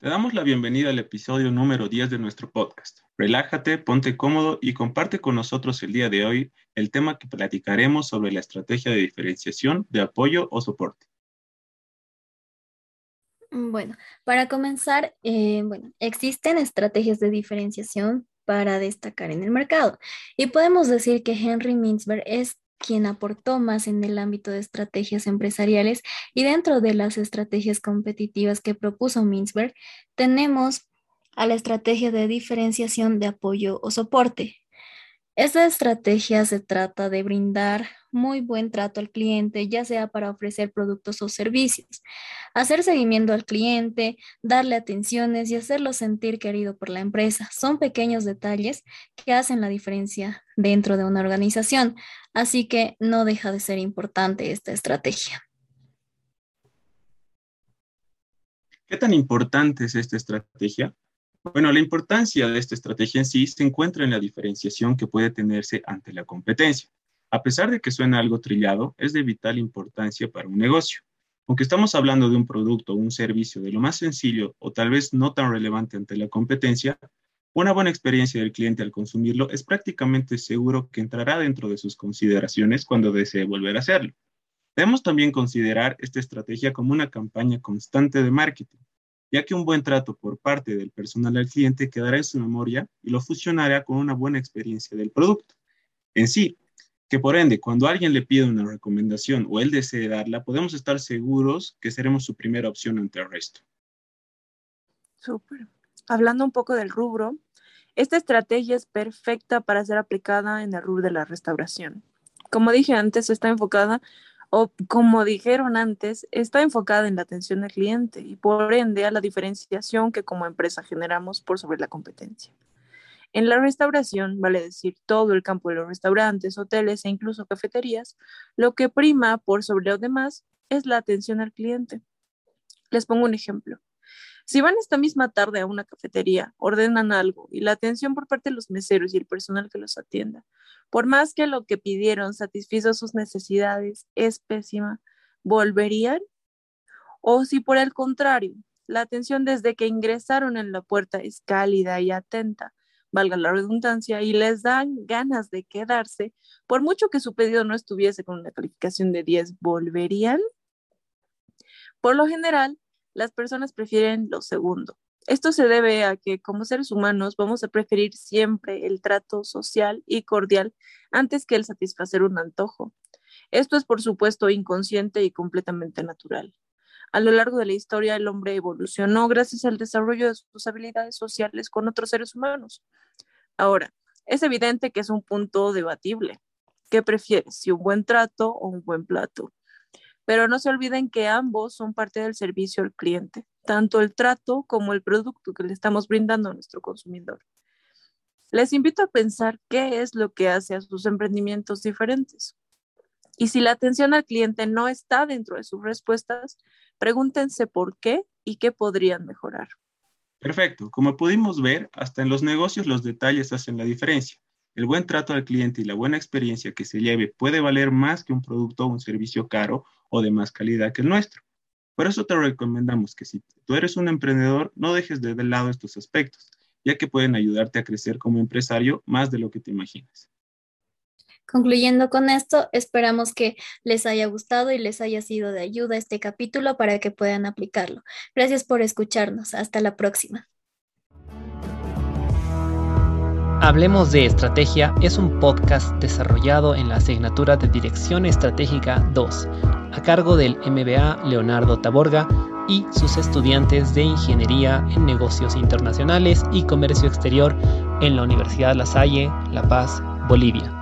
Te damos la bienvenida al episodio número 10 de nuestro podcast. Relájate, ponte cómodo y comparte con nosotros el día de hoy el tema que platicaremos sobre la estrategia de diferenciación, de apoyo o soporte. Bueno, para comenzar, eh, bueno, existen estrategias de diferenciación para destacar en el mercado y podemos decir que Henry Mintzberg es quien aportó más en el ámbito de estrategias empresariales y dentro de las estrategias competitivas que propuso Mintzberg, tenemos a la estrategia de diferenciación de apoyo o soporte. Esta estrategia se trata de brindar muy buen trato al cliente, ya sea para ofrecer productos o servicios, hacer seguimiento al cliente, darle atenciones y hacerlo sentir querido por la empresa. Son pequeños detalles que hacen la diferencia dentro de una organización, así que no deja de ser importante esta estrategia. ¿Qué tan importante es esta estrategia? Bueno, la importancia de esta estrategia en sí se encuentra en la diferenciación que puede tenerse ante la competencia. A pesar de que suena algo trillado, es de vital importancia para un negocio. Aunque estamos hablando de un producto o un servicio de lo más sencillo o tal vez no tan relevante ante la competencia, una buena experiencia del cliente al consumirlo es prácticamente seguro que entrará dentro de sus consideraciones cuando desee volver a hacerlo. Debemos también considerar esta estrategia como una campaña constante de marketing, ya que un buen trato por parte del personal al cliente quedará en su memoria y lo fusionará con una buena experiencia del producto. En sí, que por ende, cuando alguien le pide una recomendación o él desee darla, podemos estar seguros que seremos su primera opción ante el resto. Súper. Hablando un poco del rubro, esta estrategia es perfecta para ser aplicada en el rubro de la restauración. Como dije antes, está enfocada, o como dijeron antes, está enfocada en la atención al cliente y por ende a la diferenciación que como empresa generamos por sobre la competencia. En la restauración, vale decir todo el campo de los restaurantes, hoteles e incluso cafeterías, lo que prima por sobre lo demás es la atención al cliente. Les pongo un ejemplo. Si van esta misma tarde a una cafetería, ordenan algo y la atención por parte de los meseros y el personal que los atienda, por más que lo que pidieron satisfizo sus necesidades es pésima, ¿volverían? O si por el contrario, la atención desde que ingresaron en la puerta es cálida y atenta, valga la redundancia, y les dan ganas de quedarse, por mucho que su pedido no estuviese con una calificación de 10, ¿volverían? Por lo general, las personas prefieren lo segundo. Esto se debe a que como seres humanos vamos a preferir siempre el trato social y cordial antes que el satisfacer un antojo. Esto es, por supuesto, inconsciente y completamente natural. A lo largo de la historia, el hombre evolucionó gracias al desarrollo de sus habilidades sociales con otros seres humanos. Ahora, es evidente que es un punto debatible. ¿Qué prefieres, si un buen trato o un buen plato? Pero no se olviden que ambos son parte del servicio al cliente, tanto el trato como el producto que le estamos brindando a nuestro consumidor. Les invito a pensar qué es lo que hace a sus emprendimientos diferentes. Y si la atención al cliente no está dentro de sus respuestas, pregúntense por qué y qué podrían mejorar. Perfecto. Como pudimos ver, hasta en los negocios los detalles hacen la diferencia. El buen trato al cliente y la buena experiencia que se lleve puede valer más que un producto o un servicio caro o de más calidad que el nuestro. Por eso te recomendamos que si tú eres un emprendedor, no dejes de lado estos aspectos, ya que pueden ayudarte a crecer como empresario más de lo que te imaginas. Concluyendo con esto, esperamos que les haya gustado y les haya sido de ayuda este capítulo para que puedan aplicarlo. Gracias por escucharnos. Hasta la próxima. Hablemos de Estrategia es un podcast desarrollado en la asignatura de Dirección Estratégica 2, a cargo del MBA Leonardo Taborga y sus estudiantes de Ingeniería en Negocios Internacionales y Comercio Exterior en la Universidad La Salle, La Paz, Bolivia.